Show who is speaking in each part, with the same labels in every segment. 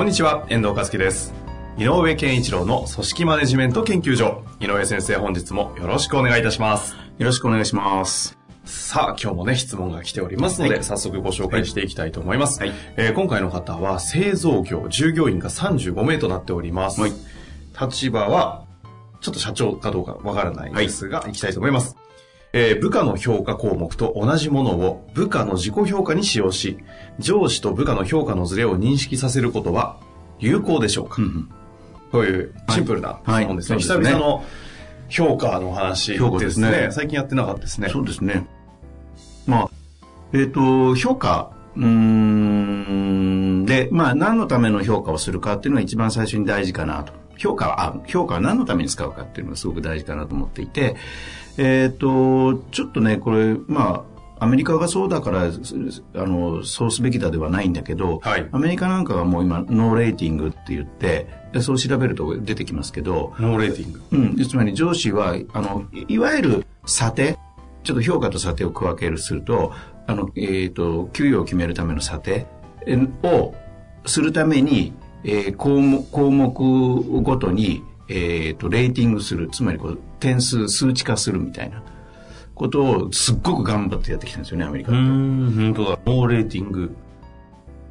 Speaker 1: こんにちは、遠藤和樹です。井上健一郎の組織マネジメント研究所。井上先生、本日もよろしくお願いいたします。
Speaker 2: よろしくお願いします。
Speaker 1: さあ、今日もね、質問が来ておりますので、
Speaker 2: はい
Speaker 1: 早速ご紹介していきたいと思います。
Speaker 2: はい
Speaker 1: えー今回の方は、製造業、従業員が35名となっております。
Speaker 2: はい
Speaker 1: 立場は、ちょっと社長かどうかわからないんですが、い、きたいと思います。えー部下の評価項目と同じものを部下の自己評価に使用し、上司と部下の評価のズレを認識させることは有効でしょうか、というシンプルな質問ですね。
Speaker 2: はいそうですね
Speaker 1: 久々の評価の話
Speaker 2: 評価
Speaker 1: でね。
Speaker 2: ですすね
Speaker 1: 最近やってなかったですね。
Speaker 2: そうですね。まあ、えっ、と、評価、うーん、で、まあ、何のための評価をするかっていうのが一番最初に大事かなと。評価は、あ評価は何のために使うかっていうのがすごく大事かなと思っていて、えっ、と、ちょっとね、これ、まあ、アメリカがそうだから、すあの、そうすべきだではないんだけど、
Speaker 1: はい。
Speaker 2: アメリカなんかはもう今、 no ratingって言って、でそう調べると出てきますけど、
Speaker 1: no rating。
Speaker 2: うん、つまり上司は、あの、いいわゆる査定、ちょっと評価と査定を区分けるすると、あの、えっ、と、給与を決めるための査定えをするために、えー項目、項目ごとに、えっ、と、レーティングする、つまりこう、点数、数値化するみたいなことをすっごく頑張ってやってきたんですよね、アメリカ。
Speaker 1: うーん、本当だ。 no rating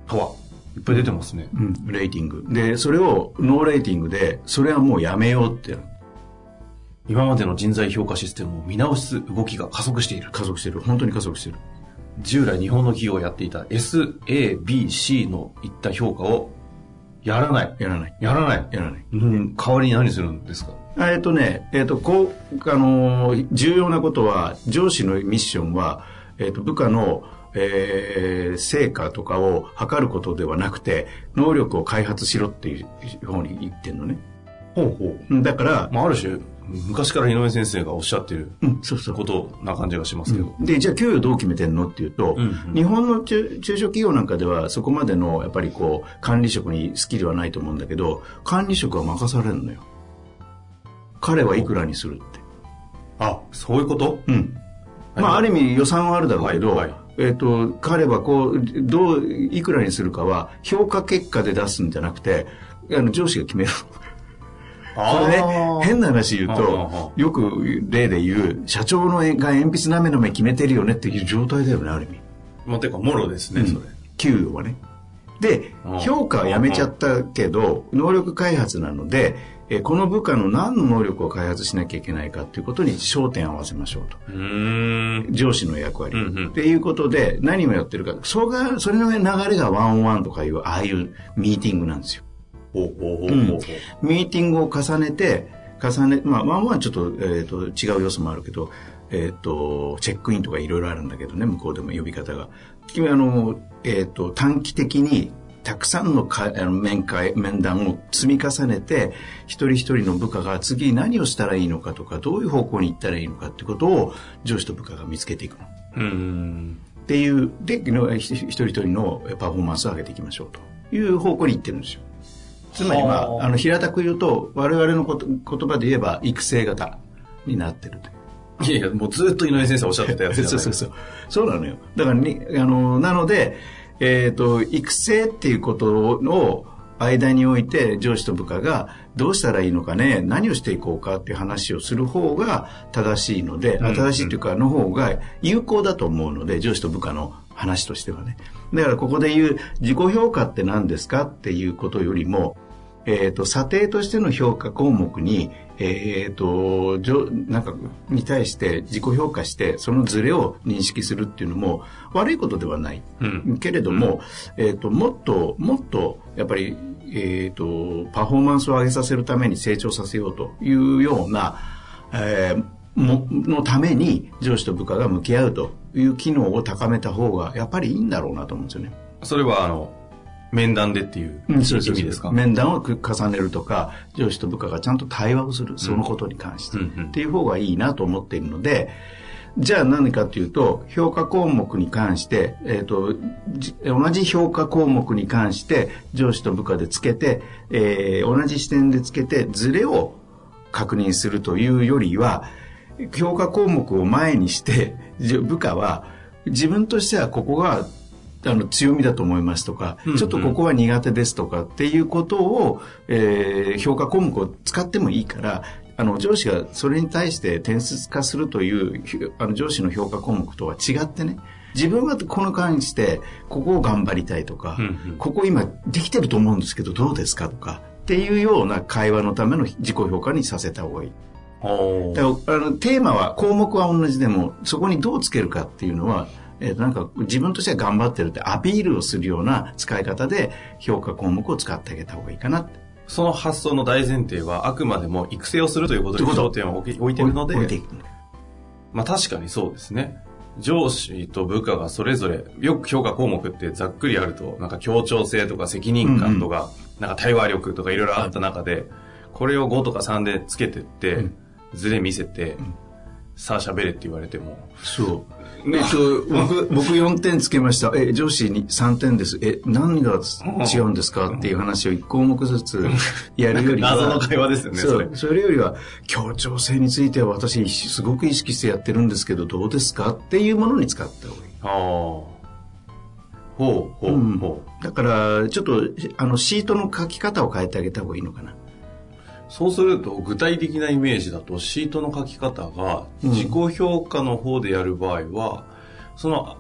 Speaker 1: とは、いっぱい出てますね。
Speaker 2: うん、レーティング。で、それを no ratingで、それはもうやめようって
Speaker 1: 今までの人材評価システムを見直す動きが加速している。
Speaker 2: 加速してる。本当に加速してる。
Speaker 1: 従来日本の企業がやっていた S、A、B、C のいった評価をやらない。
Speaker 2: やらない。
Speaker 1: やらない。
Speaker 2: やらない。
Speaker 1: うん代わりに何するんですか？
Speaker 2: えっとね、えっ、と、こう、あのー重要なことは、上司のミッションは、えっ、と、部下の、えー成果とかを測ることではなくて、能力を開発しろっていう方に言ってんのね。
Speaker 1: ほうほう。
Speaker 2: うんだから、
Speaker 1: まあ、ある種、昔から井上先生がおっしゃっている
Speaker 2: うん、そうそう。
Speaker 1: ことな感じがしますけど。
Speaker 2: で、じゃあ給与どう決めてんのっていうと、
Speaker 1: うんうん
Speaker 2: 日本の中中小企業なんかではそこまでのやっぱりこう管理職にスキルはないと思うんだけど、管理職は任されるのよ。彼はいくらにするって。
Speaker 1: あ、そういうこと？
Speaker 2: うん。まあ、ある意味予算はあるだろうけど、
Speaker 1: はいはい
Speaker 2: えっ、と、彼はこう、どう、いくらにするかは、評価結果で出すんじゃなくて、あの、上司が決める。これね、変な話言う
Speaker 1: あ
Speaker 2: と、よく例で言う、社長のが鉛筆なめなめ決めてるよねっていう状態だよね、ある意味。
Speaker 1: まあ、てか、もろですね、それ。
Speaker 2: 給与はね。で評価はやめちゃったけど、能力開発なので、えこの部下の何の能力を開発しなきゃいけないかっていうことに焦点を合わせましょうと。
Speaker 1: う。
Speaker 2: 上司の役割。
Speaker 1: うんうん
Speaker 2: っていうことで、何をやってるか。それが、それの流れがワンオンワンとかいう、ああいうミーティングなんですよ。ミーティングを重ねて、重ね、まあ、ワンワンはちょっと、えっ、と、違う要素もあるけど、えっ、と、チェックインとかいろいろあるんだけどね、向こうでも呼び方が。君、あの、えっ、と、短期的に、たくさんの面会、面談を積み重ねて、一人一人の部下が次何をしたらいいのかとか、どういう方向に行ったらいいのかってことを、上司と部下が見つけていくの。
Speaker 1: うーん。
Speaker 2: っていう、で、ひ一人一人のパフォーマンスを上げていきましょうという方向に行ってるんですよ。つまりま
Speaker 1: はあ
Speaker 2: あ、あの、平たく言うと、我々のこと言葉で言えば、育成型になってると。
Speaker 1: いやいや、もうずっと井上先生おっしゃってたやつ
Speaker 2: そうそうそう。そうなのよ。だからに、あの、なので、えっ、と、育成っていうことを間において上司と部下がどうしたらいいのかね、何をしていこうかっていう話をする方が正しいので、
Speaker 1: うん
Speaker 2: 正しいというか、の方が有効だと思うので、上司と部下の話としてはね。だからここで言う自己評価って何ですかっていうことよりも、えっ、と、査定としての評価項目に、えっ、と、じょなんか、に対して自己評価して、そのズレを認識するっていうのも悪いことではない。
Speaker 1: うん
Speaker 2: けれども、えっ、と、もっと、もっと、やっぱり、えっ、と、パフォーマンスを上げさせるために成長させようというような、えーも、のために上司と部下が向き合うという機能を高めた方がやっぱりいいんだろうなと思うんですよね。
Speaker 1: それは、あの、面談でっていう意味ですか、
Speaker 2: 面談を重ねるとか、上司と部下がちゃんと対話をする、そのことに関して、うんうん、っていう方がいいなと思っているので、じゃあ何かというと、評価項目に関して、えっ、ー、と、同じ評価項目に関して、上司と部下でつけて、えー、同じ視点でつけて、ズレを確認するというよりは、評価項目を前にして、部下は、自分としてはここがあの強みだと思いますとか、うんうん、ちょっとここは苦手ですとかっていうことを、えー、評価項目を使ってもいいからあの上司がそれに対して点数化するというあの上司の評価項目とは違ってね自分はこの関してここを頑張りたいとか、うんうん、ここ今できてると思うんですけどどうですかとかっていうような会話のための自己評価にさせた方がいい。だからあのテーマは項目は同じでもそこにどうつけるかっていうのはえー、なんか自分としては頑張ってるってアピールをするような使い方で評価項目を使ってあげた方がいいかな
Speaker 1: その発想の大前提はあくまでも育成をするということに焦点を置いてるので、まあ確かにそうですね。上司と部下がそれぞれ、よく評価項目ってざっくりあると、なんか協調性とか責任感とか、うんうん、なんか対話力とかいろいろあった中で、これを5とか3でつけてって、うん、ズレ見せて、うん、さあ喋れって言われても。
Speaker 2: そう。えっと、僕、僕4点つけました。え、上司に3点です。え、何が違うんですかっていう話を1項目ずつやるよりは。
Speaker 1: 謎の会話ですよね、
Speaker 2: それ。それよりは、協調性については私、すごく意識してやってるんですけど、どうですかっていうものに使った方がいい。ああ。ほ
Speaker 1: う、ほう、ほ
Speaker 2: う。だから、ちょっと、あの、シートの書き方を変えてあげた方がいいのかな。
Speaker 1: そうすると、具体的なイメージだと、シートの書き方が、自己評価の方でやる場合は、うん、その、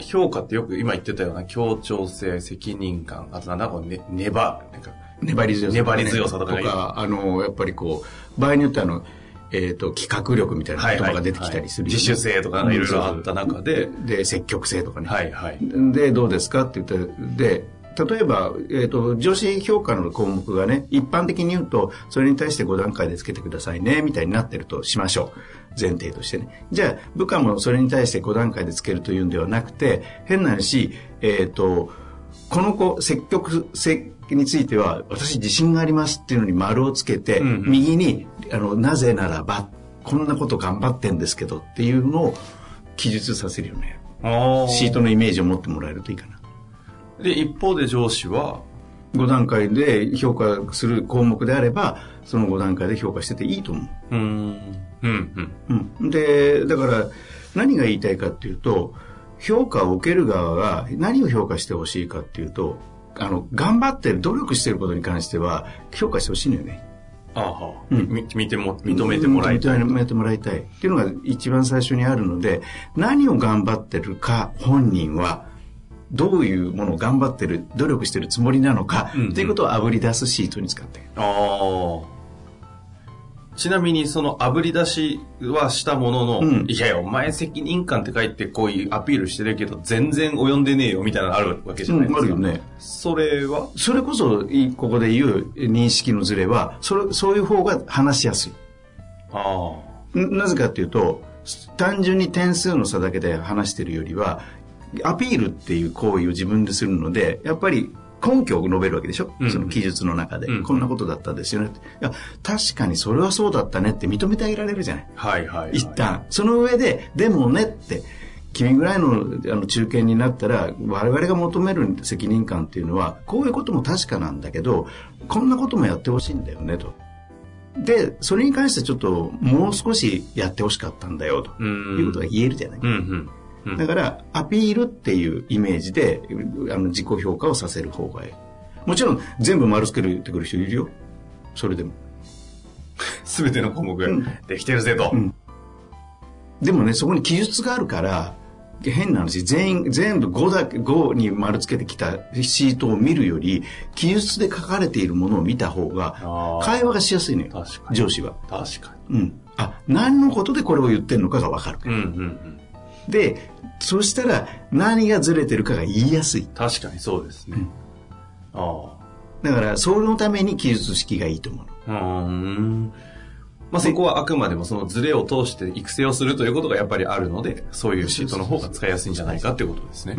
Speaker 1: 評価ってよく今言ってたような協調性、責任感、あとなんだこう、ね、粘、なんか
Speaker 2: 粘り強さ
Speaker 1: とか、ね、粘り強さとか、
Speaker 2: とか、あの、やっぱりこう、場合によってあの、えっ、ー、と、企画力みたいな言葉が出てきたりする、
Speaker 1: はいはい、自主性とかいろいろあった中で、
Speaker 2: で、積極性とかね。
Speaker 1: はいはい。
Speaker 2: で、どうですかって言って、で、例えば、えーと、上司評価の項目がね一般的に言うとそれに対して5段階でつけてくださいねみたいになってるとしましょう。前提としてね。じゃあ部下もそれに対して5段階でつけるというんではなくて変な話、えーと、この子積極性については私自信がありますっていうのに丸をつけて、うんうん、右にあのなぜならばこんなこと頑張ってんですけどっていうのを記述させるよねシートのイメージを持ってもらえるといいかな
Speaker 1: で、一方で上司は、
Speaker 2: 5段階で評価する項目であれば、その5段階で評価してていいと思う。うん。うん。うん。で、だから、何が言いたいかっていうと、評価を受ける側が何を評価してほしいかっていうと、あの、頑張ってる、努力してることに関しては、評価してほしいのよね。
Speaker 1: ああ、うん、見ても、認めてもらいたい。
Speaker 2: 認めてもらいたい。っていうのが一番最初にあるので、何を頑張ってるか、本人は、どういうものを頑張ってる努力してるつもりなのか、うんうん、っていうことをあぶり出すシートに使って。あ
Speaker 1: ちなみにそのあぶり出しはしたものの、うん、いやいやお前責任感って書いてこういうアピールしてるけど全然及んでねえよみたいなのあるわけじゃないですか、うん、あるよね。それは？
Speaker 2: それこそここで言う認識のズレはそれそういう方が話しやすい。あなぜかっていうと単純に点数の差だけで話してるよりはアピールっていう行為を自分でするので、やっぱり根拠を述べるわけでしょ、うん、その記述の中で、うん、こんなことだったですよね。いや、確かにそれはそうだったねって認めてあげられるじゃない？
Speaker 1: はいはい、はい、
Speaker 2: 一旦。その上で、でもねって、君ぐらいのあの中堅になったら、我々が求める責任感っていうのは、こういうことも確かなんだけど、こんなこともやってほしいんだよねと。で、それに関してちょっともう少しやってほしかったんだよということが言えるじゃない？うんうんだからアピールっていうイメージであの自己評価をさせる方がいい。もちろん全部丸つけるってくる人いるよ。それでも。
Speaker 1: 全ての項目、うん、できてるぜと、うん、
Speaker 2: でもねそこに記述があるから変な話全員全部5だけ5に丸つけてきたシートを見るより記述で書かれているものを見た方が会話がしやすいのよ。上司は。
Speaker 1: 確か
Speaker 2: に、うん、あ何のことでこれを言ってるのかが分かる、うんうんうんで、そしたら何がずれてるかが言いやすい。
Speaker 1: 確かにそうですね。
Speaker 2: うん、ああ。だから、そのために記述式がいいと思うの。うん。
Speaker 1: まあ、そこはあくまでもそのズレを通して育成をするということがやっぱりあるので、そういうシートの方が使いやすいんじゃないかっていうことですね。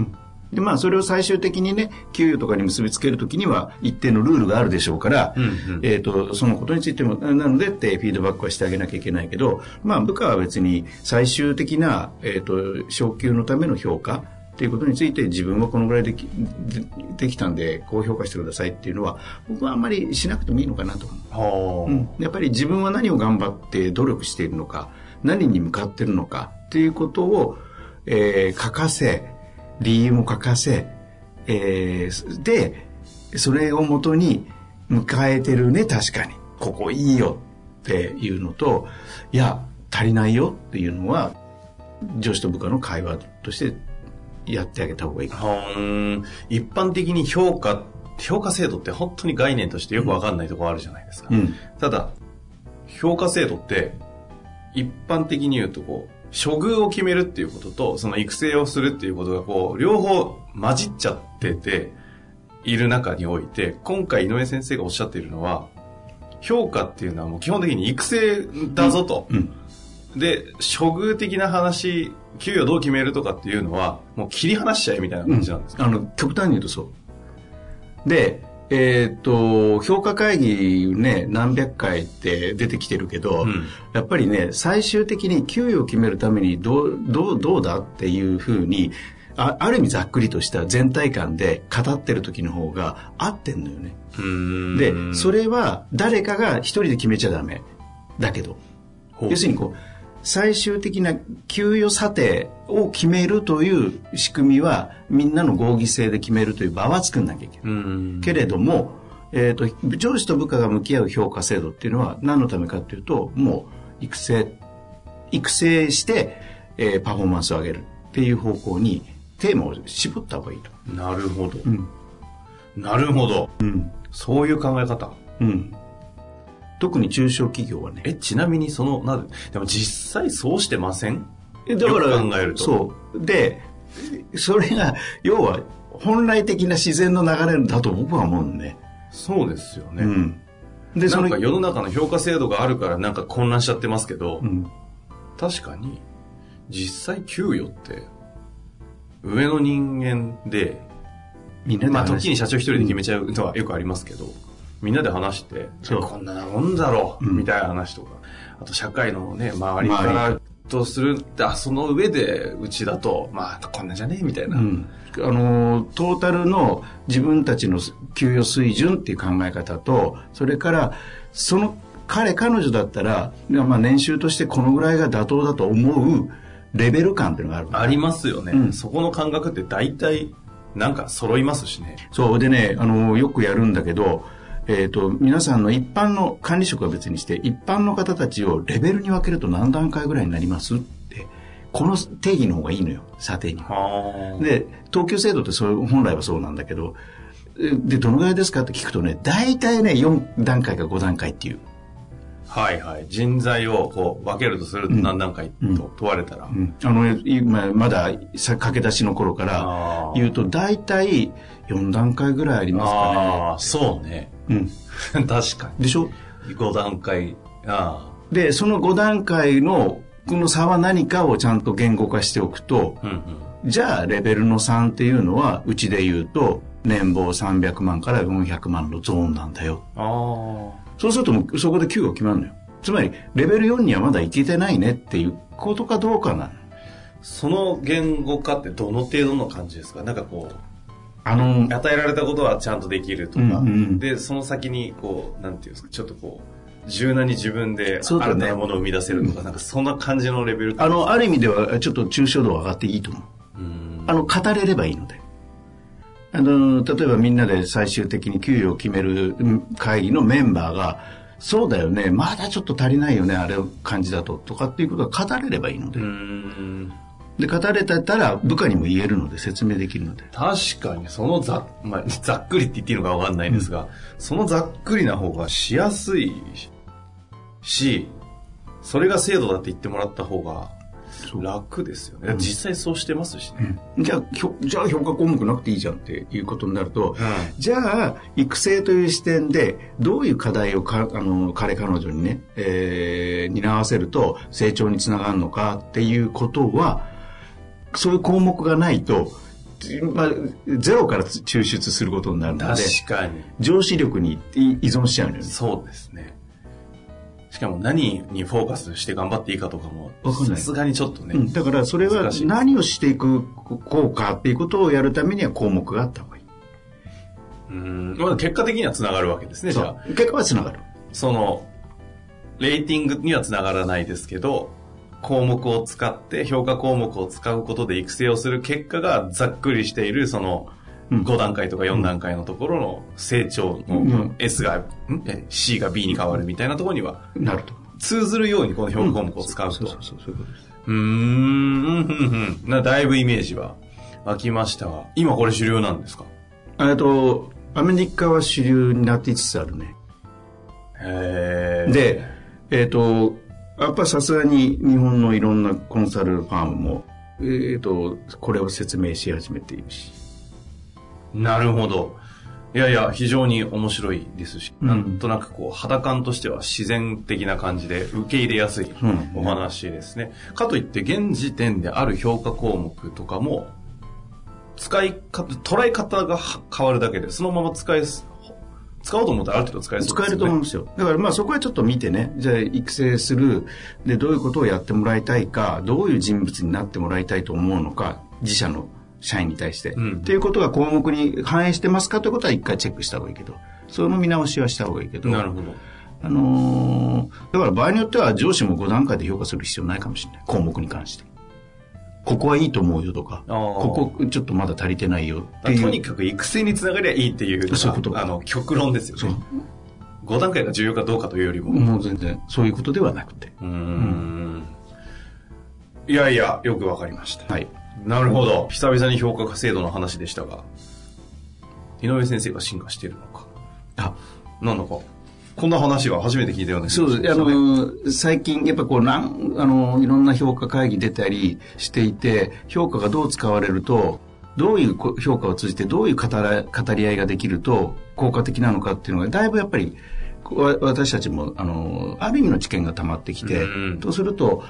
Speaker 2: で、まあ、それを最終的にね、給与とかに結びつけるときには、一定のルールがあるでしょうから、
Speaker 1: うんうん。
Speaker 2: えっ、と、そのことについても、なのでってフィードバックはしてあげなきゃいけないけど、まあ、部下は別に最終的な、えっ、と、昇給のための評価っていうことについて、自分はこのぐらいできでできたんで、こう評価してくださいっていうのは、僕はあんまりしなくてもいいのかなと思う。
Speaker 1: はあ、
Speaker 2: うん、やっぱり自分は何を頑張って努力しているのか、何に向かっているのかっていうことを、えー書かせ、理由も書かせ、えーで、それをもとに迎えてるね、確かに。ここいいよっていうのと、いや、足りないよっていうのは、上司と部下の会話としてやってあげた方がいいかな。
Speaker 1: 一般的に評価、評価制度って本当に概念としてよくわかんないところあるじゃないですか。
Speaker 2: うん。
Speaker 1: ただ、評価制度って、一般的に言うとこう、処遇を決めるっていうことと、その育成をするっていうことがこう、両方混じっちゃってて、いる中において、今回井上先生がおっしゃっているのは、評価っていうのはもう基本的に育成だぞと。
Speaker 2: うん。
Speaker 1: で、処遇的な話、給与どう決めるとかっていうのは、もう切り離しちゃえみたいな感じなんですか、
Speaker 2: あの、極端に言うとそう。で、えーっと、評価会議ね、何百回って出てきてるけど、
Speaker 1: うん
Speaker 2: やっぱりね、最終的に給与を決めるためにどう、どう、どうだっていうふうに、あある意味ざっくりとした全体感で語ってる時の方が合ってんのよね。で、それは誰かが一人で決めちゃダメ。だけど、要するにこう、最終的な給与査定を決めるという仕組みは、みんなの合議制で決めるという場は作んなきゃいけない。
Speaker 1: うん
Speaker 2: けれども、えっ、と、上司と部下が向き合う評価制度っていうのは何のためかっていうと、もう育成、育成して、えーパフォーマンスを上げるっていう方向にテーマを絞った方がいいと。
Speaker 1: なるほど。
Speaker 2: ん
Speaker 1: なるほど。
Speaker 2: うん。
Speaker 1: そういう考え方。
Speaker 2: うん。特に中小企業はね。
Speaker 1: え、ちなみにその、なぜ、でも実際そうしてません？
Speaker 2: えだから
Speaker 1: よく考えると。
Speaker 2: そう。でそれが要は本来的な自然の流れだと僕は思うんで、
Speaker 1: そうですよね。
Speaker 2: うん。で
Speaker 1: なんか世の中の評価制度があるからなんか混乱しちゃってますけど、
Speaker 2: うん。
Speaker 1: 確かに、実際給与って、上の人間で、
Speaker 2: みんなで
Speaker 1: まあ
Speaker 2: 話
Speaker 1: 時に社長一人で決めちゃうのはよくありますけど、みんなで話して、
Speaker 2: そう。
Speaker 1: こんなもんだろう、
Speaker 2: うん。
Speaker 1: みたいな話とか、あと社会のね、周りからとする、あその上でうちだと、まあこんなんじゃねえみたいな。
Speaker 2: うん。あのトータルの自分たちの給与水準っていう考え方とそれからその彼彼女だったら、まあ、年収としてこのぐらいが妥当だと思うレベル感っていうのがある
Speaker 1: ありますよね、
Speaker 2: うん。
Speaker 1: そこの感覚って大体、なんか揃いますしね。
Speaker 2: そう。でねあのよくやるんだけどえー、と皆さんの一般の管理職は別にして一般の方たちをレベルに分けると何段階ぐらいになります？ってこの定義の方がいいのよ査定に。で等級制度ってそう本来はそうなんだけどえでどのぐらいですかって聞くとね大体ね4段階か5段階っていう、
Speaker 1: はいはい。人材をこう分けるとすると何段階と問われたら。
Speaker 2: うん。あの今まださ駆け出しの頃から言うと大体4段階ぐらいあります
Speaker 1: ああ、そうね。
Speaker 2: かね、
Speaker 1: 確か
Speaker 2: うん、でしょ？
Speaker 1: に。5段階。あ
Speaker 2: でその5段階のこの差は何かをちゃんと言語化しておくと
Speaker 1: あ。うんうん。
Speaker 2: じゃあレベルの3っていうのはうちで言うと年俸300万から400万のゾーンなんだよ
Speaker 1: ああ。
Speaker 2: そうするともうそこで給与決まるのよつまりレベル4にはまだいけてないねっていうことかどうかなの
Speaker 1: その言語化ってどの程度の感じですか？なんかこう、
Speaker 2: あの
Speaker 1: 与えられたことはちゃんとできるとか、
Speaker 2: うんうんうん。
Speaker 1: で、その先にこう、なんていうんですか、ちょっとこう、柔軟に自分で新たなものを生み出せるとか、なんかそんな感じのレベル
Speaker 2: あのある意味ではちょっと抽象度は上がっていいと思う。
Speaker 1: うん。
Speaker 2: あの語れればいいので。あの例えばみんなで最終的に給与を決めるうん会議のメンバーがそうだよねまだちょっと足りないよねあれ感じだととかっていうことが語れればいいので、
Speaker 1: うん。
Speaker 2: で語れてたら部下にも言えるので説明できるので。
Speaker 1: 確かに、そのざ, まあ、ざっくりって言っていいのかわかんないですが、そのざっくりな方がしやすいし、それが制度だって言ってもらった方が楽ですよね。実際そうしてますしね。
Speaker 2: じゃあひょじゃあ評価項目なくていいじゃんっていうことになると、
Speaker 1: う
Speaker 2: じゃあ育成という視点でどういう課題をかあの彼彼女にね、えー担わせると成長につながるのかっていうことはそういう項目がないとまあ、ゼロから抽出することになるので、
Speaker 1: 確かに。
Speaker 2: 上司力に依存しちゃうのよね。
Speaker 1: そうですね。しかも何にフォーカスして頑張っていいかとかも、さすがにちょっとね。
Speaker 2: うん、だからそれは何をしていくこうかっていうことをやるためには項目があった方がいい。
Speaker 1: うん。まあ結果的にはつながるわけですね、じゃあ。
Speaker 2: 結果はつながる。
Speaker 1: その、レーティングにはつながらないですけど、項目を使って、評価項目を使うことで育成をする結果がざっくりしている、その、
Speaker 2: うん
Speaker 1: 5段階とか4段階のところの成長の
Speaker 2: うん
Speaker 1: S が、ん？え C が B に変わるみたいなところには、
Speaker 2: なると。
Speaker 1: 通ずるようにこの評価項目を使うと。
Speaker 2: そうそうそう、そういうことです。
Speaker 1: うーん、うん、うん、な、だいぶイメージは湧きましたが、今これ主流なんですか？
Speaker 2: えっと、アメリカは主流になっていつつあるね。
Speaker 1: へー
Speaker 2: で、えっ、と、やっぱさすがに日本のいろんなコンサルファームも、えっ、と、これを説明し始めているし。
Speaker 1: なるほど。いやいや、非常に面白いですし、
Speaker 2: うん
Speaker 1: なんとなくこう、肌感としては自然的な感じで受け入れやすい
Speaker 2: うん
Speaker 1: お話ですね。かといって、現時点である評価項目とかも、使い方、捉え方がは変わるだけで、そのまま使えす、使おうと思ったらある程度使えそう
Speaker 2: 使え
Speaker 1: ですよね。
Speaker 2: ると思うんですよ。だからまあそこはちょっと見てね、じゃあ育成する、で、どういうことをやってもらいたいか、どういう人物になってもらいたいと思うのか、自社の社員に対して。
Speaker 1: うん
Speaker 2: っていうことが項目に反映してますかということは一回チェックした方がいいけど、その見直しはした方がいいけど。
Speaker 1: なるほど。
Speaker 2: あのーだから場合によっては上司も5段階で評価する必要ないかもしれない。項目に関して。ここはいいと思うよとか、ここちょっとまだ足りてないよっていう。
Speaker 1: とにかく育成につながりゃいいっていう
Speaker 2: ういうこと
Speaker 1: あの、極論ですよね。5段階が重要かどうかというよりも。
Speaker 2: もう全然そういうことではなくて。
Speaker 1: うーん。いやいや、よくわかりました。
Speaker 2: はい。
Speaker 1: なるほど。久々に評価制度の話でしたが、井上先生が進化しているのか。
Speaker 2: あ、
Speaker 1: なんだか、こんな話は初めて聞いたような
Speaker 2: そうです。あの、最近、やっぱこう、なん、あの、いろんな評価会議出たりしていて、評価がどう使われると、どういうこ評価を通じて、どういう語り合いができると、効果的なのかっていうのが、だいぶやっぱり、わ私たちも、あの、ある意味の知見が溜まってきて、
Speaker 1: うん。
Speaker 2: とすると、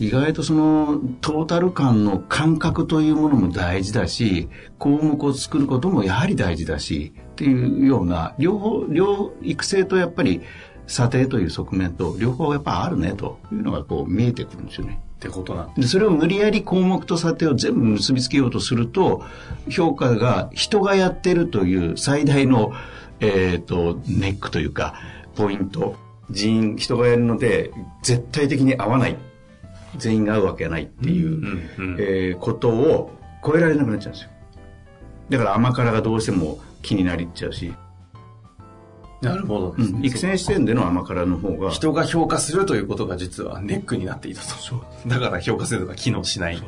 Speaker 2: 意外とそのトータル感の感覚というものも大事だし、項目を作ることもやはり大事だし、っていうような、両方、両育成とやっぱり査定という側面と両方やっぱあるねというのがこう見えてくるんですよね。
Speaker 1: ってことなん
Speaker 2: でそれを無理やり項目と査定を全部結びつけようとすると、評価が人がやってるという最大の、えっ、と、ネックというか、ポイント。人員、人がやるので、絶対的に合わない。全員が合うわけがないっていう、
Speaker 1: うんうん
Speaker 2: えーことを超えられなくなっちゃうんですよ。だから甘辛がどうしても気になりっちゃうし、
Speaker 1: なるほどですね。
Speaker 2: 育成視点での甘辛の方が、
Speaker 1: 人が評価するということが実はネックになっていたと。だから評価制度が機能しない。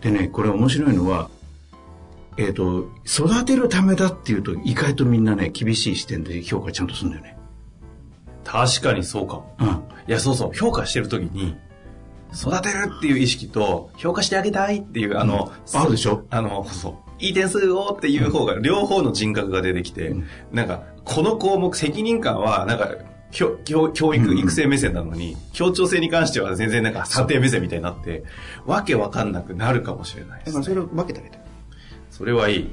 Speaker 2: でね、これ面白いのは、えっ、と、育てるためだっていうと、意外とみんなね、厳しい視点で評価ちゃんとするんだよね。
Speaker 1: 確かにそうかも。
Speaker 2: うん。
Speaker 1: いや、そうそう、評価してるときに、育てるっていう意識と、評価してあげたいっていう、あの、
Speaker 2: あるでしょ？
Speaker 1: あの、そう、いい点数をっていう方が、両方の人格が出てきて、
Speaker 2: うん
Speaker 1: なんか、この項目、責任感は、なんか、教教教育、
Speaker 2: うん
Speaker 1: 育成目線なのに、協調性に関しては全然なんか査定目線みたいになって、わけわかんなくなるかもしれないです、ね。
Speaker 2: それを分けてあげて。
Speaker 1: それはいい。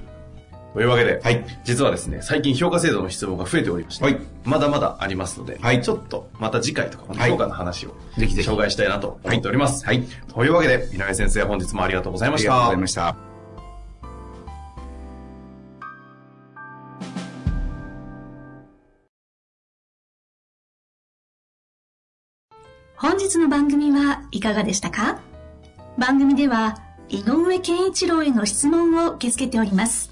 Speaker 1: というわけで、
Speaker 2: はい
Speaker 1: 実はですね、最近評価制度の質問が増えておりまして、
Speaker 2: はい
Speaker 1: まだまだありますので、
Speaker 2: はい
Speaker 1: ちょっとまた次回とか、
Speaker 2: はい
Speaker 1: 評価の話を
Speaker 2: ぜひぜひ
Speaker 1: 紹介したいなと思っております。
Speaker 2: はい。
Speaker 1: というわけで、井上先生、本日もありがとうございました。
Speaker 2: ありがとうございました。
Speaker 3: 本日の番組はいかがでしたか？番組では井上健一郎への質問を受け付けております。